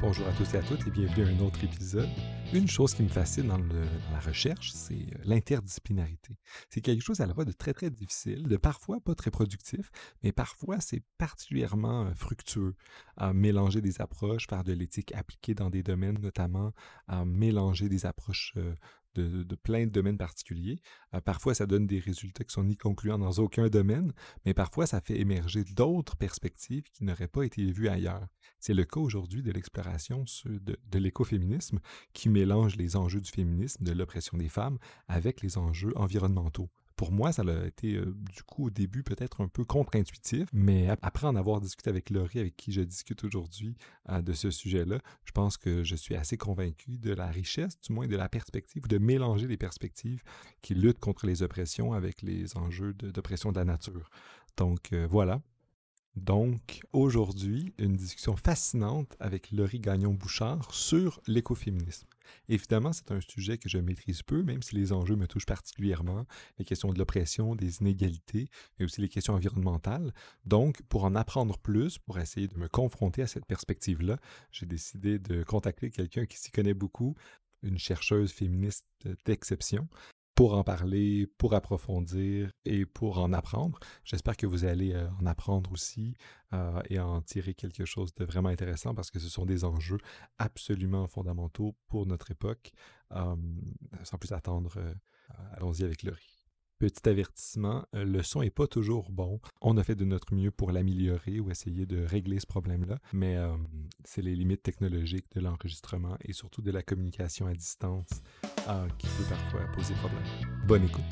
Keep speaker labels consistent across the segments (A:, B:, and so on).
A: Bonjour à tous et à toutes et bienvenue à un autre épisode. Une chose qui me fascine dans, la recherche, c'est euh, l'interdisciplinarité. C'est quelque chose à la fois de très très difficile, de parfois pas très productif, mais parfois c'est particulièrement euh, fructueux à mélanger des approches, faire de l'éthique appliquée dans des domaines notamment, à mélanger des approches de, plein de domaines particuliers. Euh, parfois, ça donne des résultats qui sont ni concluants dans aucun domaine, mais parfois, ça fait émerger d'autres perspectives qui n'auraient pas été vues ailleurs. C'est le cas aujourd'hui de l'exploration de, de l'écoféminisme qui mélange les enjeux du féminisme, de l'oppression des femmes, avec les enjeux environnementaux pour moi, ça a été euh, du coup au début peut-être un peu contre-intuitif, mais après en avoir discuté avec Laurie, avec qui je discute aujourd'hui euh, de ce sujet-là, je pense que je suis assez convaincu de la richesse, du moins de la perspective, de mélanger les perspectives qui luttent contre les oppressions avec les enjeux d'oppression de, la nature. Donc euh, voilà, donc, aujourd'hui, une discussion fascinante avec Laurie Gagnon-Bouchard sur l'écoféminisme. Évidemment, c'est un sujet que je maîtrise peu, même si les enjeux me touchent particulièrement, les questions de l'oppression, des inégalités, mais aussi les questions environnementales. Donc, pour en apprendre plus, pour essayer de me confronter à cette perspective-là, j'ai décidé de contacter quelqu'un qui s'y connaît beaucoup, une chercheuse féministe d'exception, pour en parler, pour approfondir et pour en apprendre. J'espère que vous allez euh, en apprendre aussi euh, et en tirer quelque chose de vraiment intéressant parce que ce sont des enjeux absolument fondamentaux pour notre époque. sans plus attendre, euh, allons-y avec Laurie. Petit avertissement, euh, le son est pas toujours bon. On a fait de notre mieux pour l'améliorer ou essayer de régler ce problème-là, mais euh, c'est les limites technologiques de l'enregistrement et surtout de la communication à distance euh, qui peut parfois poser problème. Bonne écoute.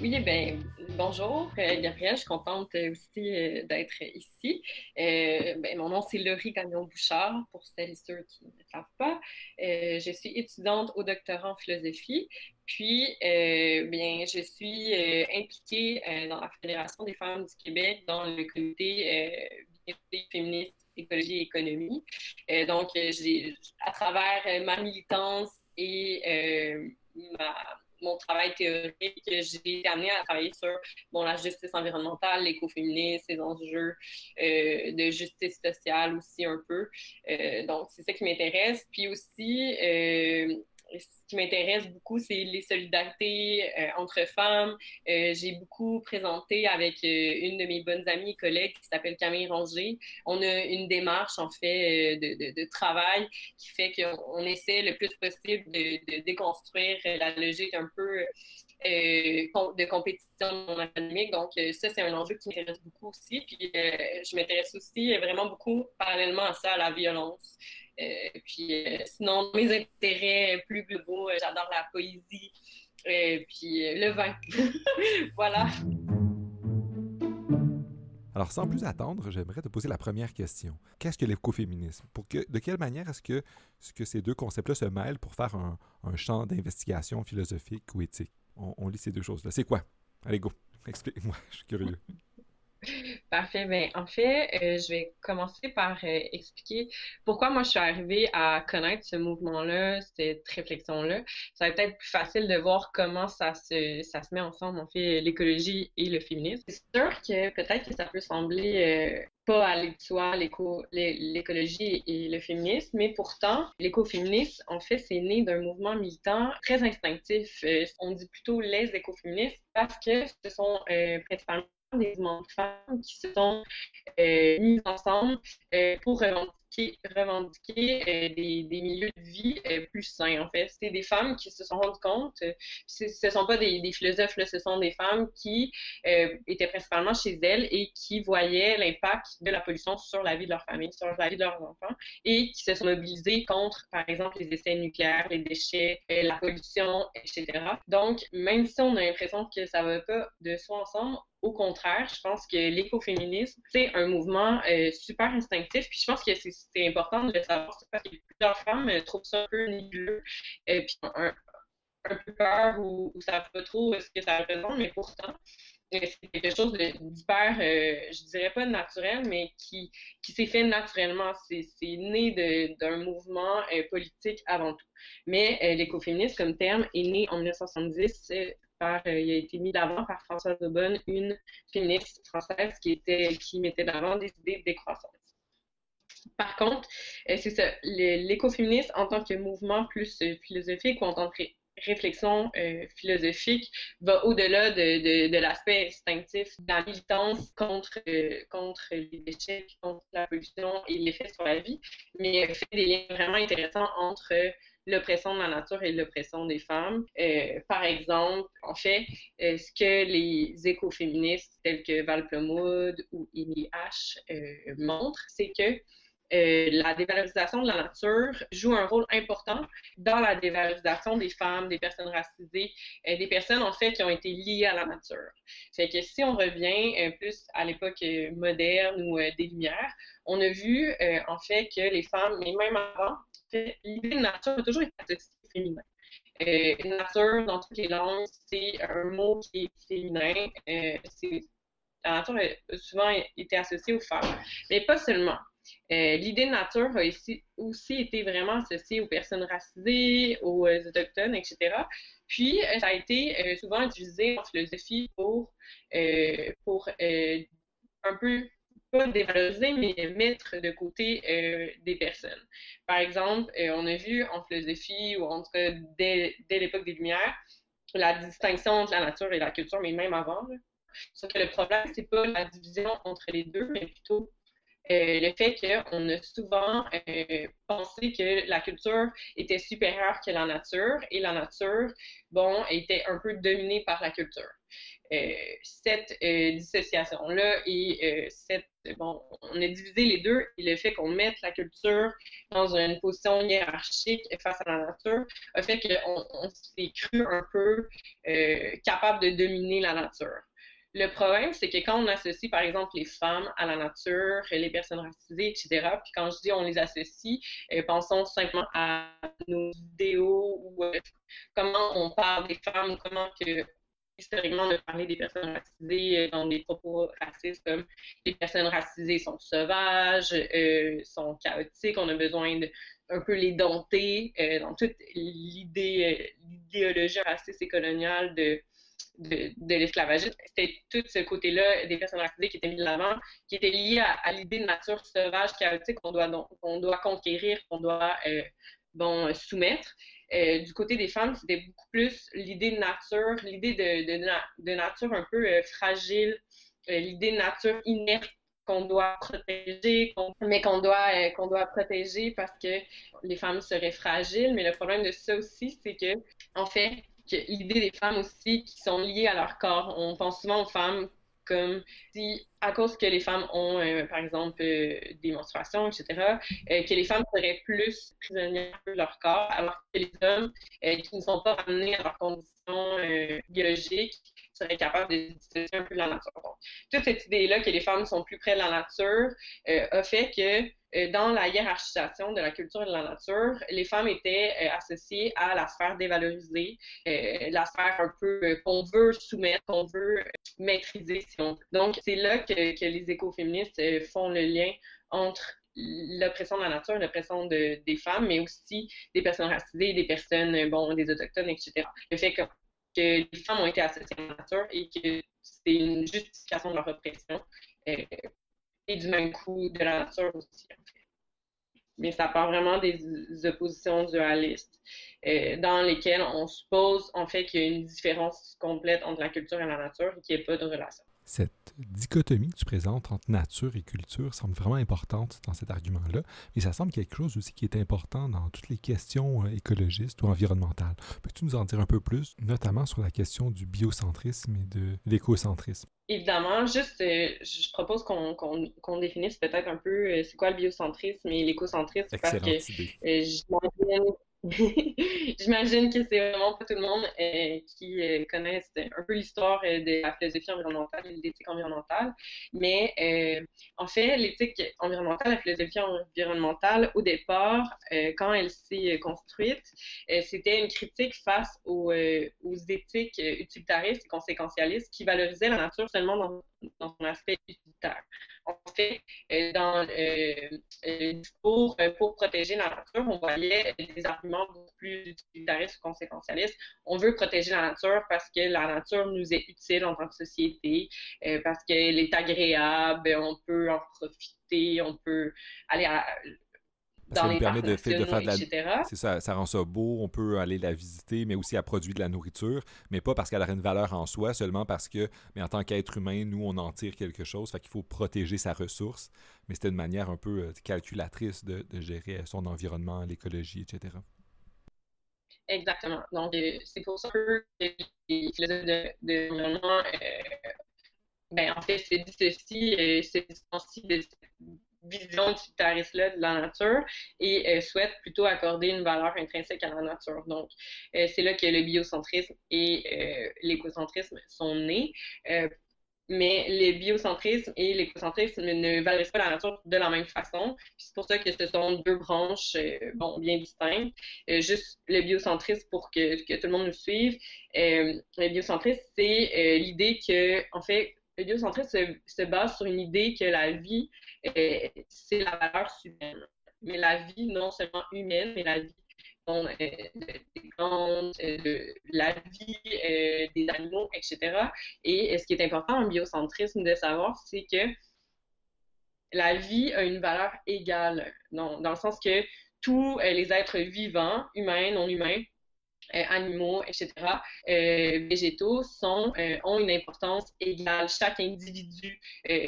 B: Oui, ben bonjour, euh, Gabrielle, je suis contente aussi d'être ici. Ben, mon nom, c'est Laurie Gagnon-Bouchard, pour celles et ceux qui ne le savent pas. je suis étudiante au doctorat en philosophie, puis bien, je suis impliquée dans la Fédération des femmes du Québec, dans le comité féministe, écologie et économie. donc, à travers ma militance et mon travail théorique, j'ai été amenée à travailler sur bon, la justice environnementale, l'écoféminisme, les enjeux euh, de justice sociale aussi un peu. Euh, donc, c'est ça qui m'intéresse. Puis aussi, euh, ce qui m'intéresse beaucoup, c'est les solidarités euh, entre femmes. Euh, j'ai beaucoup présenté avec euh, une de mes bonnes amies et collègues qui s'appelle Camille Ranger. On a une démarche, en fait, de, travail qui fait qu'on essaie le plus possible de, déconstruire la logique un peu de compétition académique. Donc, ça, c'est un enjeu qui m'intéresse beaucoup aussi. Puis, je m'intéresse aussi vraiment beaucoup, parallèlement à ça, à la violence. Euh, puis euh, sinon, mes intérêts plus globaux, euh, j'adore la poésie, puis le vin. voilà.
A: Alors, sans plus attendre, j'aimerais te poser la première question. Qu'est-ce que l'écoféminisme? Pour que, de quelle manière est-ce que, que, ces deux concepts-là se mêlent pour faire un, champ d'investigation philosophique ou éthique? On, on lit ces deux choses-là. C'est quoi? Allez, go. Explique-moi, je suis curieux.
B: Parfait. Ben, en fait, euh, je vais commencer par euh, expliquer pourquoi moi je suis arrivée à connaître ce mouvement-là, cette réflexion-là. Ça va peut-être plus facile de voir comment ça se, ça se met ensemble, en fait, l'écologie et le féminisme. C'est sûr que peut-être que ça peut sembler euh, pas de soi, l'écologie et le féminisme, mais pourtant, l'écoféminisme, en fait, c'est né d'un mouvement militant très instinctif. on dit plutôt les écoféministes parce que ce sont principalement des de femmes qui se sont euh, mises ensemble euh, pour revendiquer revendiquer, euh, des, des, milieux de vie euh, plus sains, en fait. C'est des femmes qui se sont rendues compte, ce ne sont pas des, des, philosophes, là, ce sont des femmes qui étaient principalement chez elles et qui voyaient l'impact de la pollution sur la vie de leur famille, sur la vie de leurs enfants, et qui se sont mobilisées contre, par exemple, les essais nucléaires, les déchets, la pollution, etc. Donc, même si on a l'impression que ça ne va pas de soi ensemble, au contraire, je pense que l'écoféminisme, c'est un mouvement super instinctif. Puis je pense que c'est important de le savoir, parce que plusieurs femmes euh, trouvent ça un peu nébuleux, euh, puis un, un peu peur ou, ça ne pas trop ce que ça représente, mais pourtant, euh, c'est quelque chose d'hyper, je dirais pas naturel, mais qui, qui s'est fait naturellement. C'est né d'un mouvement politique avant tout. Mais l'écoféminisme comme terme est né en 1970 par, il a été mis d'avant par Françoise Aubonne, une féministe française qui, mettait d'avant des idées de décroissance. Par contre, c'est ça, l'écoféminisme en tant que mouvement plus philosophique ou en tant que réflexion euh, philosophique va au-delà de, l'aspect instinctif de la militance contre, euh, contre les déchets, contre la pollution et l'effet sur la vie, mais fait des liens vraiment intéressants entre l'oppression de la nature et l'oppression des femmes. Euh, par exemple, en fait, ce que les écoféministes tels que Val Plomwood ou Amy H montrent, c'est que euh, la dévalorisation de la nature joue un rôle important dans la dévalorisation des femmes, des personnes racisées, euh, des personnes en fait qui ont été liées à la nature. Fait que si on revient euh, plus à l'époque moderne ou des Lumières, on a vu en fait que les femmes, mais même avant, l'idée de nature a toujours été associée au féminin. nature, dans toutes les langues, c'est un mot qui est féminin. la nature a souvent été associée aux femmes, mais pas seulement. Euh, l'idée de nature a aussi, été vraiment associée aux personnes racisées, aux euh, autochtones, etc. Puis, euh, ça a été souvent utilisé en philosophie pour, pour un peu, pas dévaloriser, mais mettre de côté des personnes. Par exemple, on a vu en philosophie, ou entre dès, dès l'époque des Lumières, la distinction entre la nature et la culture, mais même avant. Sauf que le problème, c'est pas la division entre les deux, mais plutôt euh, le fait qu'on a souvent euh, pensé que la culture était supérieure que la nature et la nature, bon, était un peu dominée par la culture. Euh, cette dissociation-là et cette, bon, on a divisé les deux et le fait qu'on mette la culture dans une position hiérarchique face à la nature a fait qu'on on s'est cru un peu capable de dominer la nature. Le problème, c'est que quand on associe, par exemple, les femmes à la nature, les personnes racisées, etc., puis quand je dis on les associe, euh, pensons simplement à nos idéaux ou euh, comment on parle des femmes, comment que historiquement on a parlé des personnes racisées euh, dans des propos racistes comme les personnes racisées sont sauvages, sont chaotiques, on a besoin de un peu les dompter dans toute l'idée, l'idéologie raciste et coloniale de de, l'esclavagisme, c'était tout ce côté-là des personnes racisées qui étaient mis de l'avant, qui était lié à, l'idée de nature sauvage, chaotique qu'on doit, doit conquérir, qu'on doit euh, bon, soumettre. Euh, du côté des femmes, c'était beaucoup plus l'idée de nature, l'idée de, de, nature un peu euh, fragile, l'idée de nature inerte qu'on doit protéger, mais qu'on doit, qu'on doit protéger parce que les femmes seraient fragiles. Mais le problème de ça aussi, c'est que, en fait, l'idée des femmes aussi qui sont liées à leur corps. On pense souvent aux femmes comme si, à cause que les femmes ont, euh, par exemple, euh, des menstruations, etc., euh, que les femmes seraient plus prisonnières de leur corps, alors que les hommes qui ne sont pas ramenés à leurs conditions biologiques seraient capables de dissocier un peu la nature. toute cette idée-là que les femmes sont plus près de la nature a fait que euh, dans la hiérarchisation de la culture et de la nature, les femmes étaient euh, associées à la sphère dévalorisée, euh, la sphère un peu qu'on veut soumettre, qu'on veut maîtriser, si on Donc, c'est là que, les écoféministes font le lien entre l'oppression de la nature, l'oppression de, des femmes, mais aussi des personnes racisées, des personnes, bon, des autochtones, etc. Le fait que, que les femmes ont été associées à la nature et que c'est une justification de leur oppression et du même coup de la nature aussi, en fait. Mais ça part vraiment des oppositions dualistes euh, dans lesquelles on suppose fait qu'il y a une différence complète entre la culture et la nature et qu'il n'y a pas de relation.
A: Cette dichotomie que tu présentes entre nature et culture semble vraiment importante dans cet argument-là, mais ça semble quelque chose aussi qui est important dans toutes les questions euh, écologistes ou environnementales. Peux-tu nous en dire un peu plus, notamment sur la question du biocentrisme et de l'écocentrisme?
B: Évidemment, juste, euh, je propose qu'on définisse peut-être un peu euh, c'est quoi le biocentrisme et l'écocentrisme parce que J'imagine que c'est vraiment pas tout le monde euh, qui euh, connaisse un peu l'histoire euh, de la philosophie environnementale et de l'éthique environnementale. Mais en fait, l'éthique environnementale, la philosophie environnementale, au départ, quand elle s'est construite, c'était une critique face aux, éthiques utilitaristes et conséquentialistes qui valorisaient la nature seulement dans son aspect utilitaire. En fait, euh, dans euh, le discours pour protéger la nature, on voyait des arguments beaucoup plus utilitaristes ou conséquentialistes. On veut protéger la nature parce que la nature nous est utile en tant que société, parce qu'elle est agréable, on peut en profiter, on peut aller à
A: ça nous permet de, faire de la. C'est ça, ça rend ça beau, on peut aller la visiter, mais aussi à produire de la nourriture, mais pas parce qu'elle a une valeur en soi, seulement parce que, mais en tant qu'être humain, nous, on en tire quelque chose, fait qu'il faut protéger sa ressource. Mais c'était une manière un peu euh, calculatrice de, gérer son environnement, l'écologie, etc.
B: Exactement. Donc, euh, c'est pour ça que les philosophes de, l'environnement, euh, ben, en fait, c'est dissocient, c'est dissocient de vision utilitariste-là de la nature et euh, souhaite plutôt accorder une valeur intrinsèque à la nature. Donc, euh, c'est là que le biocentrisme et euh, l'écocentrisme sont nés. mais le biocentrisme et l'écocentrisme ne valorisent pas la nature de la même façon. C'est pour ça que ce sont deux branches bon, bien distinctes. juste le biocentrisme pour que, que, tout le monde nous suive. le biocentrisme, c'est l'idée que, en fait, le biocentrisme se, base sur une idée que la vie, euh, c'est la valeur humaine. Mais la vie, non seulement humaine, mais la vie euh, des plantes, euh, la vie des animaux, etc. Et ce qui est important en biocentrisme de savoir, c'est que la vie a une valeur égale, dans le sens que tous les êtres vivants, humains, non humains, euh, animaux, etc., euh, végétaux euh, ont une importance égale. Chaque individu,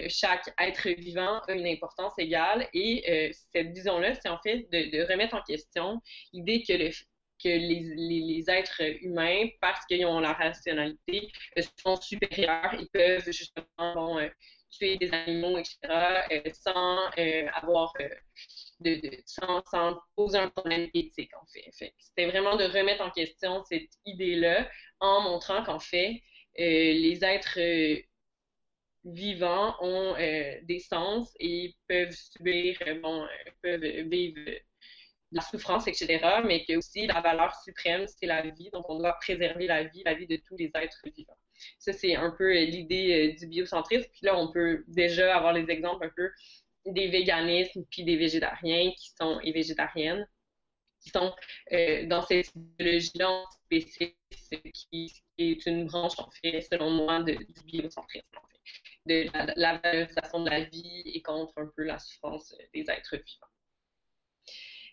B: chaque être vivant a une importance égale. Et cette vision-là, c'est en fait de, remettre en question l'idée que le, que les, êtres humains, parce qu'ils ont la rationalité, sont supérieurs et peuvent justement tuer des animaux, etc., sans avoir de, sans, poser un problème éthique, en fait. C'était vraiment de remettre en question cette idée-là en montrant qu'en fait, euh, les êtres euh, vivants ont euh, des sens et peuvent subir, bon, peuvent vivre la souffrance, etc., mais que aussi la valeur suprême, c'est la vie, donc on doit préserver la vie, la vie de tous les êtres vivants. Ça, c'est un peu l'idée du biocentrisme. Puis là, on peut déjà avoir les exemples un peu des véganismes puis des végétariens qui sont et végétariennes qui sont euh, dans cette idéologie-là spécifique qui, est une branche, en fait, selon moi, de, du biocentrisme, en fait, de la, la, valorisation de la vie et contre un peu la souffrance des êtres vivants.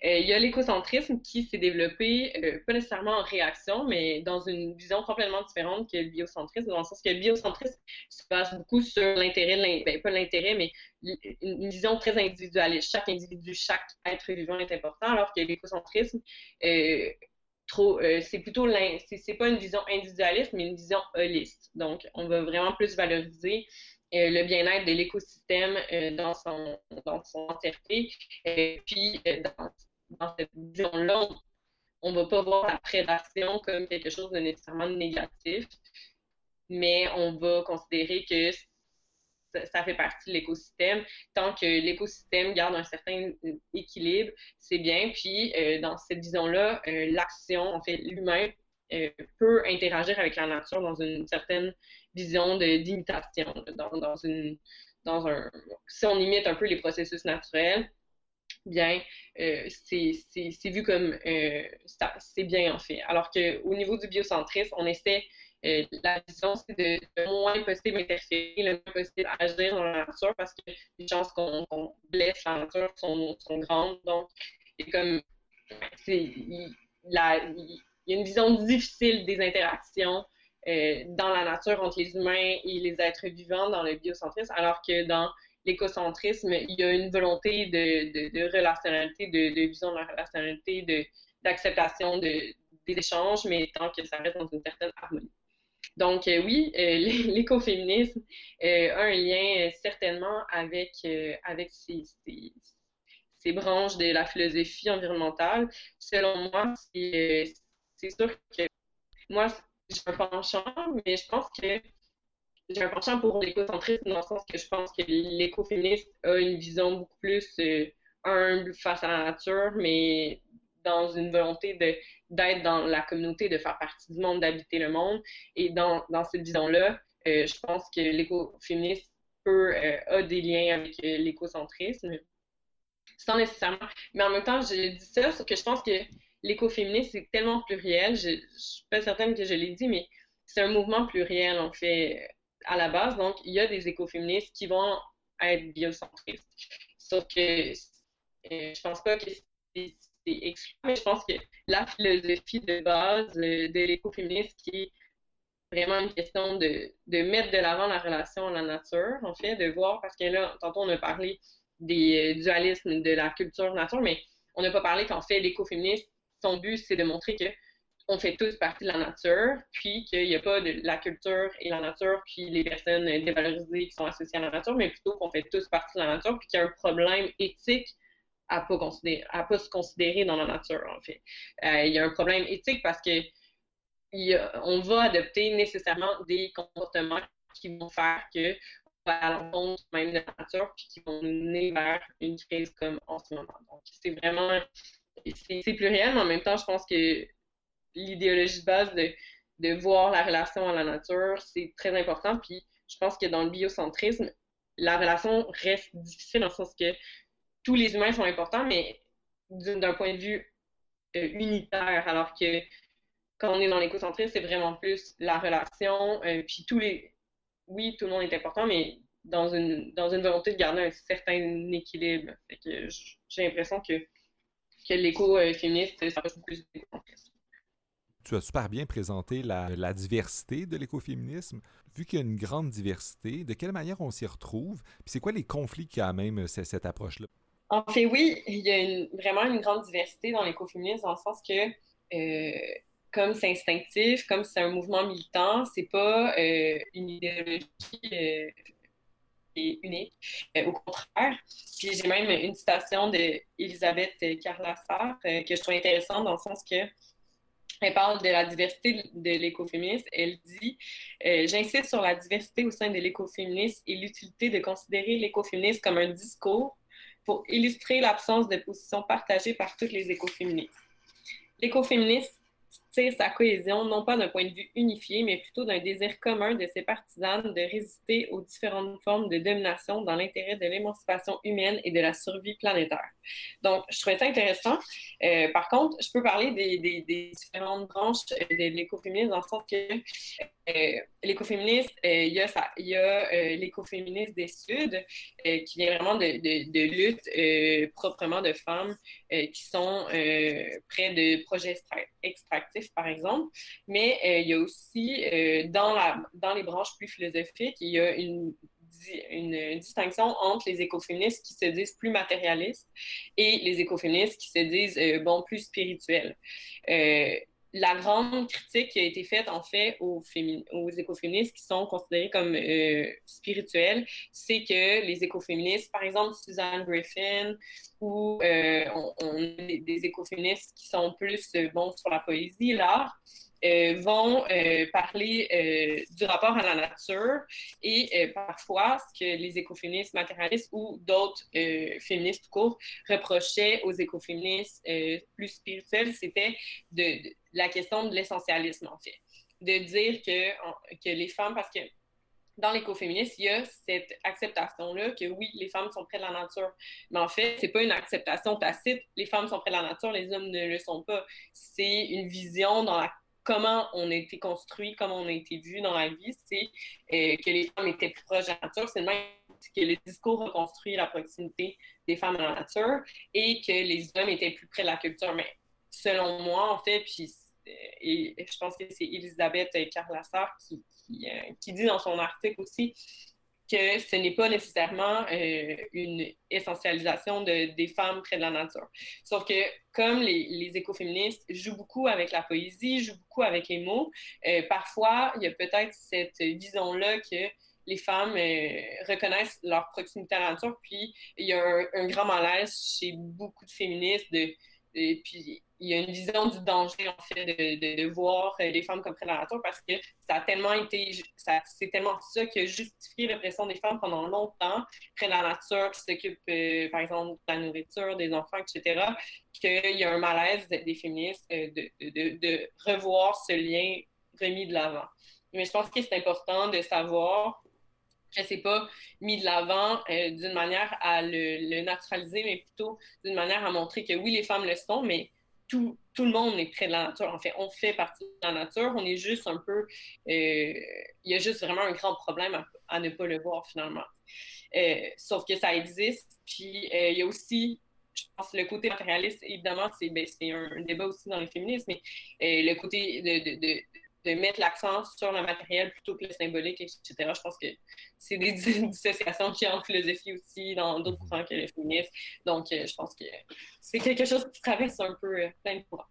B: Euh, il y a l'écocentrisme qui s'est développé, euh, pas nécessairement en réaction, mais dans une vision complètement différente que le biocentrisme, dans le sens que le biocentrisme se base beaucoup sur l'intérêt, ben, pas l'intérêt, mais une vision très individualiste. Chaque individu, chaque être vivant est important, alors que l'écocentrisme, euh, c'est plutôt, c'est pas une vision individualiste, mais une vision holiste. Donc, on va vraiment plus valoriser le bien-être de l'écosystème dans, son, dans son entièreté, puis dans, dans cette vision-là, on ne va pas voir la prédation comme quelque chose de nécessairement négatif, mais on va considérer que ça, fait partie de l'écosystème. Tant que l'écosystème garde un certain équilibre, c'est bien. Puis, euh, dans cette vision-là, euh, l'action, en fait, l'humain euh, peut interagir avec la nature dans une certaine vision d'imitation, dans, dans, une, dans un... Si on imite un peu les processus naturels, bien, euh, c'est vu comme euh, c'est bien en fait. Alors qu'au niveau du biocentrisme, on essaie, euh, la vision, c'est de, le moins possible interférer, le moins possible agir dans la nature parce que les chances qu'on blesse la nature sont, sont grandes. Donc, comme, il, y a une vision difficile des interactions dans la nature entre les humains et les êtres vivants dans le biocentrisme, alors que dans l'écocentrisme, il y a une volonté de, relationnalité, de, vision de la relationnalité, d'acceptation des échanges, mais tant que ça reste dans une certaine harmonie. Donc euh, oui, euh, l'écoféminisme euh, a un lien certainement avec, avec ces, branches de la philosophie environnementale. Selon moi, c'est sûr que moi, j'ai un penchant, mais je pense que j'ai un penchant pour l'écocentrisme dans le sens que je pense que l'écoféministe a une vision beaucoup plus euh, humble face à la nature, mais dans une volonté d'être dans la communauté, de faire partie du monde, d'habiter le monde. Et dans, dans cette vision-là, euh, je pense que l'écoféministe peu a des liens avec l'écocentrisme, sans nécessairement. Mais en même temps, je dis ça, parce que je pense que l'écoféminisme, c'est tellement pluriel. Je ne suis pas certaine que je l'ai dit, mais c'est un mouvement pluriel, en fait, à la base. Donc, il y a des écoféministes qui vont être biocentristes. Sauf que euh, je pense pas que c'est exclu, mais je pense que la philosophie de base euh, de l'écoféminisme qui est vraiment une question de, mettre de l'avant la relation à la nature, en fait, de voir, parce que là, tantôt on a parlé des euh, dualismes de la culture nature, mais on n'a pas parlé qu'en fait, l'écoféminisme, son but, c'est de montrer que on fait tous partie de la nature, puis qu'il n'y a pas de la culture et la nature, puis les personnes dévalorisées qui sont associées à la nature, mais plutôt qu'on fait tous partie de la nature, puis qu'il y a un problème éthique à pas pas se considérer dans la nature, en fait. Euh, il y a un problème éthique parce que on va adopter nécessairement des comportements qui vont faire que va à l'encontre même de la nature, puis qui vont mener vers une crise comme en ce moment. Donc, c'est vraiment, c'est pluriel, mais en même temps, je pense que l'idéologie de base de, de voir la relation à la nature, c'est très important. Puis, je pense que dans le biocentrisme, la relation reste difficile dans le sens que tous les humains sont importants, mais d'un point de vue euh, unitaire, alors que quand on est dans l'écocentrisme, c'est vraiment plus la relation, euh, puis tous les, oui, tout le monde est important, mais dans une, dans une volonté de garder un certain équilibre. j'ai l'impression que, que l'éco-féministe, ça passe plus
A: tu as super bien présenté la, diversité de l'écoféminisme. Vu qu'il y a une grande diversité, de quelle manière on s'y retrouve? Puis c'est quoi les conflits qu'il y a même cette, approche-là?
B: En fait, oui, il y a vraiment une grande diversité dans l'écoféminisme dans le sens que euh, comme c'est instinctif, comme c'est un mouvement militant, c'est pas euh, une idéologie euh, unique. Au contraire. Puis j'ai même une citation d'Elisabeth Carlassar que je trouve intéressante dans le sens que elle parle de la diversité de l'écoféminisme. Elle dit J'insiste sur la diversité au sein de l'écoféminisme et l'utilité de considérer l'écoféminisme comme un discours pour illustrer l'absence de position partagée par toutes les écoféministes. L'écoféminisme tire sa cohésion non pas d'un point de vue unifié, mais plutôt d'un désir commun de ses partisanes de résister aux différentes formes de domination dans l'intérêt de l'émancipation humaine et de la survie planétaire. Donc, je trouvais ça intéressant. Euh, par contre, je peux parler des, des, différentes branches euh, de l'écoféminisme dans le sens que l'écoféministe, il y a, y a l'écoféminisme des Suds, qui vient vraiment de, de, de lutte proprement de femmes qui sont près de projets extractifs, par exemple. Mais il y a aussi, dans, les branches plus philosophiques, il y a une distinction entre les écoféministes qui se disent plus matérialistes et les écoféministes qui se disent, euh, bon, plus spirituels. Euh, la grande critique qui a été faite, en fait, aux, écoféministes qui sont considérés comme euh, spirituels, c'est que les écoféministes, par exemple Suzanne Griffin, ou on, des écoféministes qui sont plus bons sur la poésie, l'art, euh, vont euh, parler euh, du rapport à la nature et parfois ce que les écoféministes matérialistes ou d'autres féministes courts reprochaient aux écoféministes plus spirituels, c'était de, la question de l'essentialisme en fait. De dire que, que les femmes, parce que dans l'écoféminisme, il y a cette acceptation-là que oui, les femmes sont près de la nature. Mais en fait, c'est pas une acceptation tacite. Les femmes sont près de la nature, les hommes ne le sont pas. C'est une vision dans la comment on a été construit, comment on a été vu dans la vie, c'est euh, que les femmes étaient plus proches de la nature. C'est même que le discours reconstruit la proximité des femmes à la nature et que les hommes étaient plus près de la culture. Mais selon moi, en fait, puis euh, et je pense que c'est Elisabeth Carlassar qui, euh, qui, dit dans son article aussi que ce n'est pas nécessairement euh, une essentialisation de, des femmes près de la nature. Sauf que comme les, écoféministes jouent beaucoup avec la poésie, jouent beaucoup avec les mots, euh, parfois il y a peut-être cette vision-là que les femmes euh, reconnaissent leur proximité à la nature, puis il y a un, un grand malaise chez beaucoup de féministes de il y a une vision du danger, en fait, de, de, voir euh, les femmes comme prédateurs parce que ça a tellement été, c'est tellement ça qui a justifié l'oppression des femmes pendant longtemps, près de la nature, qui s'occupe, euh, par exemple, de la nourriture, des enfants, etc., qu'il y a un malaise des féministes euh, de, de, revoir ce lien remis de l'avant. Mais je pense que c'est important de savoir que c'est pas mis de l'avant d'une manière à le, naturaliser, mais plutôt d'une manière à montrer que oui, les femmes le sont, mais tout, tout, le monde est près de la nature. En fait, on fait partie de la nature. On est juste un peu. il y a juste vraiment un grand problème à, ne pas le voir finalement. sauf que ça existe. Puis il y a aussi je pense le côté matérialiste, évidemment, c'est ben, un, débat aussi dans le féminisme, mais le côté de mettre l'accent sur le matériel plutôt que le symbolique, etc. Je pense que c'est des dissociations qui en philosophie aussi, dans d'autres mhm. courants que le féminisme. Donc, euh, je pense que c'est quelque chose qui traverse un peu euh, plein de courants.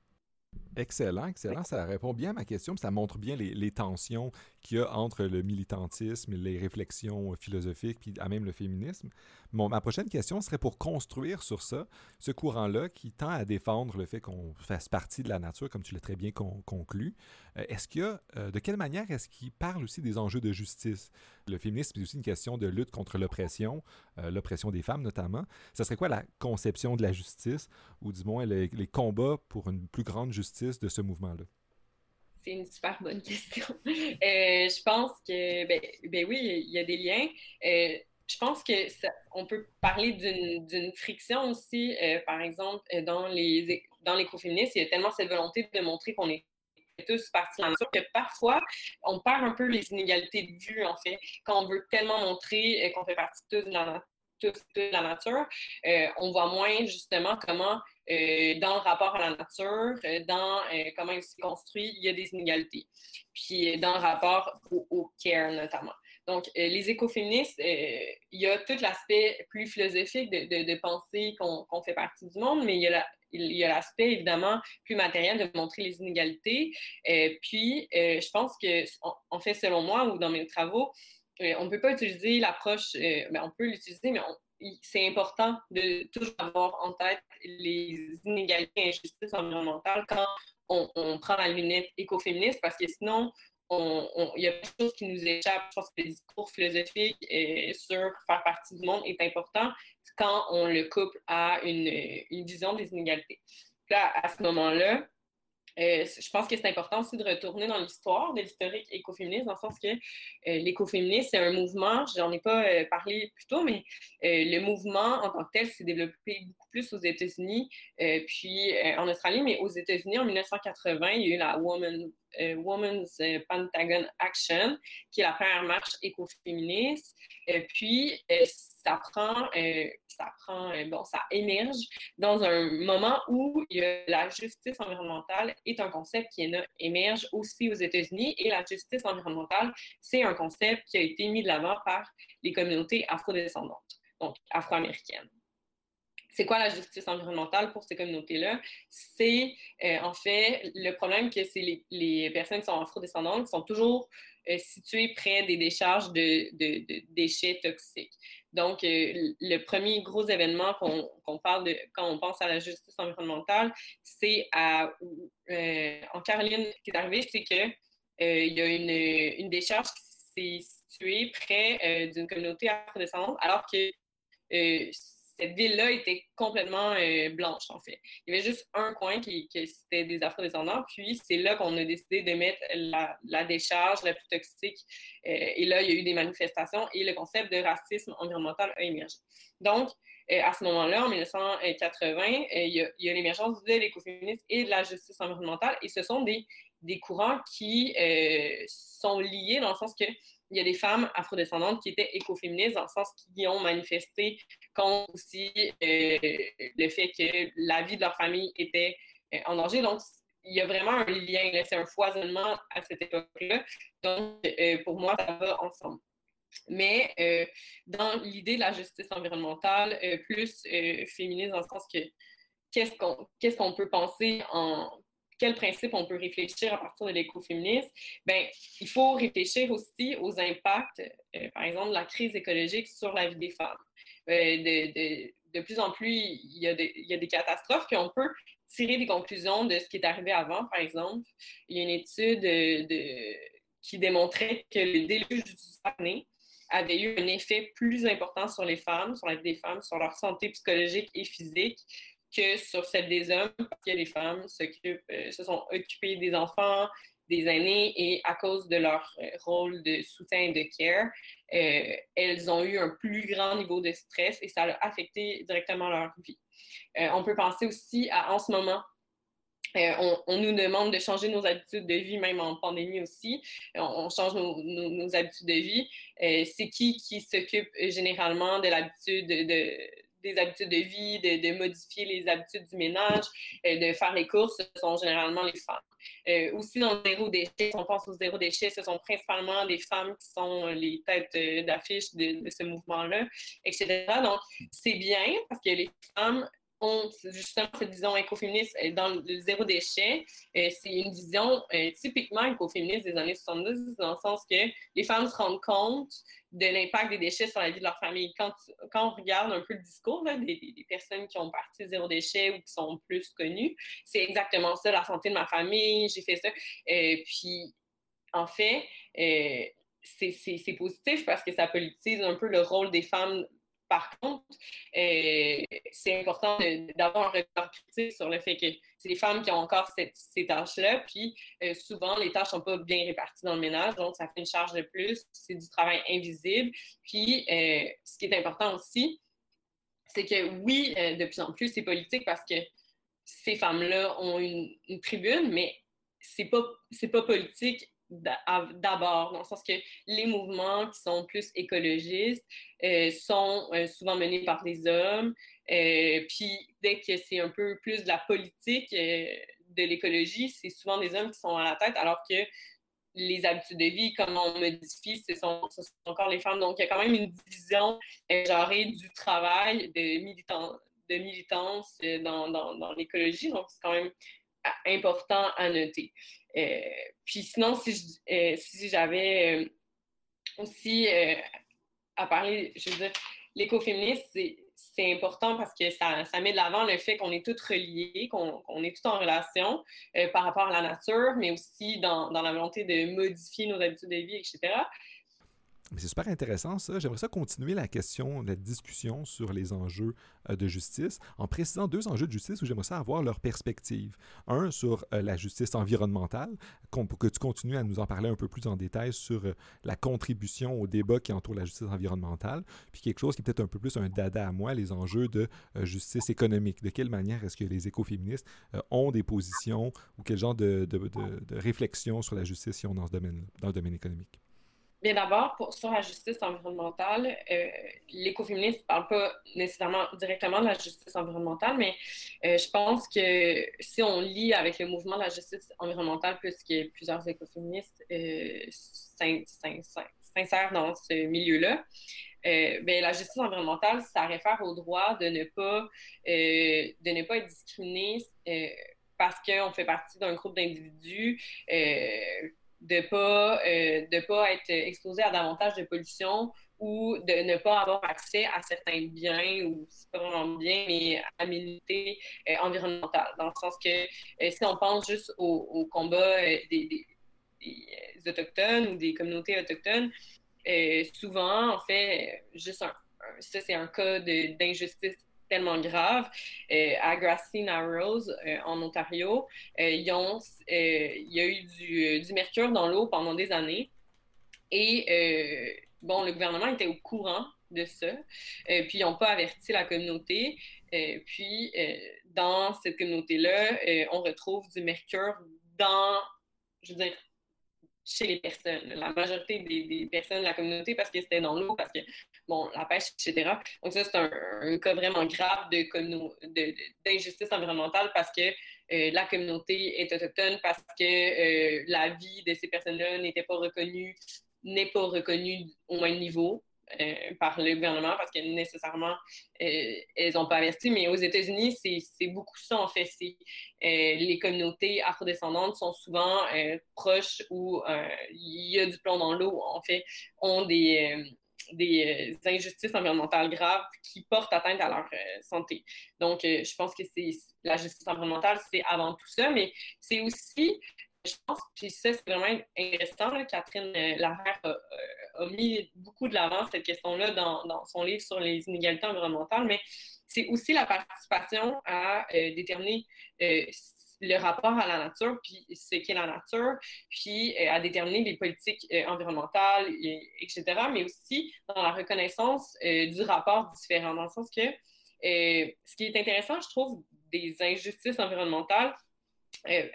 A: Excellent, excellent. Ça répond bien à ma question. Ça montre bien les, tensions qu'il y a entre le militantisme, les réflexions philosophiques, puis à même le féminisme. ma prochaine question serait pour construire sur ça, ce courant-là qui tend à défendre le fait qu'on fasse partie de la nature, comme tu l'as très bien conclu. Euh, est-ce qu'il y a, euh, de quelle manière est-ce qu'il parle aussi des enjeux de justice? Le féminisme, c'est aussi une question de lutte contre l'oppression, euh, l'oppression des femmes notamment. Ça serait quoi la conception de la justice, ou du moins les, combats pour une plus grande justice de ce mouvement-là?
B: C'est une super bonne question. je pense que, ben, ben, oui, il y a des liens. je pense que on peut parler d'une friction aussi, par exemple, dans les dans l'écoféminisme, il y a tellement cette volonté de montrer qu'on est tous partie de la nature, que parfois, on perd un peu les inégalités de vue, en fait, quand on veut tellement montrer euh, qu'on fait partie tous de la, de la nature, euh, on voit moins justement comment, euh, dans le rapport à la nature, dans comment il se construit, il y a des inégalités. Puis dans le rapport au, care notamment. Donc, les écoféministes, il y a tout l'aspect plus philosophique de, penser qu'on fait partie du monde, mais il y a l'aspect évidemment plus matériel de montrer les inégalités. Euh, puis, euh, je pense que, en fait, selon moi ou dans mes travaux, euh, on ne peut pas utiliser l'approche, ben, on peut l'utiliser, mais c'est important de toujours avoir en tête les inégalités et injustices environnementales quand on, prend la lunette écoféministe, parce que sinon, il y a des choses qui nous échappent. Je pense que le discours philosophique sur faire partie du monde est important quand on le couple à une, une vision des inégalités. Là, à ce moment-là, euh, je pense que c'est important aussi de retourner dans l'histoire de l'historique écoféministe, dans le sens que euh, l'écoféminisme, c'est un mouvement, j'en ai pas euh, parlé plus tôt, mais le mouvement en tant que tel s'est développé beaucoup plus aux États-Unis, puis en Australie, mais aux États-Unis, en 1980, il y a eu la Woman, Women's Pentagon Action, qui est la première marche écoféministe. puis, ça prend, ça prend, bon, ça émerge dans un moment où la justice environnementale est un concept qui émerge aussi aux États-Unis et la justice environnementale, c'est un concept qui a été mis de l'avant par les communautés afrodescendantes, donc afro-américaines. C'est quoi la justice environnementale pour ces communautés-là? C'est euh, en fait le problème que c'est les, personnes qui sont afrodescendantes qui sont toujours euh, situées près des décharges de déchets toxiques. Donc, euh, le premier gros événement qu'on parle de quand on pense à la justice environnementale, c'est euh, en Caroline, qui est arrivé, c'est qu'il euh, y a une, une, décharge qui s'est située près d'une communauté afrodescendante, alors que cette ville-là était complètement euh, blanche, en fait. Il y avait juste un coin qui, qui c'était des afro-descendants, puis c'est là qu'on a décidé de mettre la, décharge la plus toxique. Euh, et là, il y a eu des manifestations et le concept de racisme environnemental a émergé. Donc, euh, à ce moment-là, en 1980, il y a, l'émergence de l'écoféminisme et de la justice environnementale, et ce sont des, des courants qui sont liés dans le sens que il y a des femmes afrodescendantes qui étaient écoféministes dans le sens qu'ils ont manifesté contre aussi euh, le fait que la vie de leur famille était euh, en danger. Donc, il y a vraiment un lien, c'est un foisonnement à cette époque-là. Donc, euh, pour moi, ça va ensemble. Mais dans l'idée de la justice environnementale, plus féministe dans le sens que qu'est-ce qu'on peut penser en quels principes on peut réfléchir à partir de l'écoféminisme, ben, il faut réfléchir aussi aux impacts, euh, par exemple, de la crise écologique sur la vie des femmes. Euh, de, plus en plus, il y, a des catastrophes, puis on peut tirer des conclusions de ce qui est arrivé avant, par exemple. Il y a une étude de, qui démontrait que le déluge du Saguenay avait eu un effet plus important sur les femmes, sur la vie des femmes, sur leur santé psychologique et physique que sur celle des hommes, parce que les femmes euh, se sont occupées des enfants, des aînés et à cause de leur rôle de soutien et de care, elles ont eu un plus grand niveau de stress et ça a affecté directement leur vie. on peut penser aussi à en ce moment euh, on, nous demande de changer nos habitudes de vie, même en pandémie aussi. On, change nos, habitudes de vie. Euh, c'est qui qui s'occupe généralement de l'habitude de, des habitudes de vie, de, modifier les habitudes du ménage, euh, de faire les courses, ce sont généralement les femmes. aussi dans le zéro déchet, on pense au zéro déchet, ce sont principalement les femmes qui sont les têtes d'affiche de, ce mouvement-là, etc. Donc, c'est bien parce que les femmes ont justement cette vision écoféministe euh, dans le zéro déchet. Euh, c'est une vision euh, typiquement écoféministe des années 70, dans le sens que les femmes se rendent compte de l'impact des déchets sur la vie de leur famille. Quand, quand on regarde un peu le discours des, des, personnes qui ont parti zéro déchet ou qui sont plus connues, c'est exactement ça, la santé de ma famille, j'ai fait ça. puis, en fait, c'est positif parce que ça politise un peu le rôle des femmes par contre, euh, c'est important d'avoir un regard critique sur le fait que c'est les femmes qui ont encore ces tâches-là, puis euh, souvent, les tâches ne sont pas bien réparties dans le ménage, donc ça fait une charge de plus, c'est du travail invisible. Puis, euh, ce qui est important aussi, c'est que oui, de plus en plus, c'est politique parce que ces femmes-là ont une, une tribune, mais c'est pas, pas politique d'abord, dans le sens que les mouvements qui sont plus écologistes euh, sont euh, souvent menés par des hommes. Euh, puis dès que c'est un peu plus de la politique de l'écologie, c'est souvent des hommes qui sont à la tête, alors que les habitudes de vie, comment on modifie, ce sont, encore les femmes. Donc, il y a quand même une division genrée du travail, de, de militance dans, dans, dans l'écologie. Donc, c'est quand même important à noter. Euh, puis sinon, si, euh, j'avais euh, aussi à parler, je veux dire, l'écoféminisme, c'est important parce que ça, met de l'avant le fait qu'on est toutes reliées, qu'on est toutes en relation par rapport à la nature, mais aussi dans, la volonté de modifier nos habitudes de vie, etc
A: c'est super intéressant ça. J'aimerais ça continuer la question, la discussion sur les enjeux euh, de justice en précisant deux enjeux de justice où j'aimerais ça avoir leur perspective. Un sur euh, la justice environnementale, pour que tu continues à nous en parler un peu plus en détail sur euh, la contribution au débat qui entoure la justice environnementale, puis quelque chose qui est peut-être un peu plus un dada à moi, les enjeux de justice économique. De quelle manière est-ce que les écoféministes ont des positions ou quel genre de, de, réflexion sur la justice ils ont dans ce domaine, dans le domaine économique?
B: Bien d'abord, sur la justice environnementale, euh, l'écoféminisme ne parle pas nécessairement directement de la justice environnementale, mais euh, je pense que si on lit avec le mouvement de la justice environnementale, puisque plusieurs écoféministes euh, s'insèrent dans ce milieu-là, ben, la justice environnementale, ça réfère au droit de ne pas, de ne pas être discriminé parce qu'on fait partie d'un groupe d'individus de pas, euh, de pas être exposé à davantage de pollution ou de ne pas avoir accès à certains biens, ou c'est pas vraiment bien, mais à l'immunité euh, environnementale. Dans le sens que euh, si on pense juste au, combat des, Autochtones ou des communautés autochtones, souvent, en fait, juste un, ça, c'est un cas d'injustice tellement grave. Euh, à Grassy Narrows, euh, en Ontario, euh, il y a eu du, mercure dans l'eau pendant des années. Et bon, le gouvernement était au courant de ça. puis, ils n'ont pas averti la communauté. puis, dans cette communauté-là, on retrouve du mercure dans, je veux dire, chez les personnes, la majorité des, personnes de la communauté parce que c'était dans l'eau, parce que, bon, la pêche, etc. Donc ça, c'est un, cas vraiment grave d'injustice de, environnementale parce que euh, la communauté est autochtone, parce que euh, la vie de ces personnes-là n'était pas reconnue, n'est pas reconnue au même niveau. Euh, par le gouvernement parce que nécessairement, elles n'ont pas investi. Mais aux États-Unis, c'est beaucoup ça, en fait. Euh, les communautés afrodescendantes sont souvent proches où il y a du plomb dans l'eau, en fait, ont des des injustices environnementales graves qui portent atteinte à leur santé. Donc, je pense que c'est la justice environnementale, c'est avant tout ça, mais c'est aussi je pense, puis ça, c'est vraiment intéressant, Catherine Larère a, mis beaucoup de l'avant cette question-là dans, dans, son livre sur les inégalités environnementales, mais c'est aussi la participation à déterminer le rapport à la nature, puis ce qu'est la nature, puis euh, à déterminer les politiques euh, environnementales, etc., mais aussi dans la reconnaissance euh, du rapport différent, dans le sens que ce qui est intéressant, je trouve, des injustices environnementales,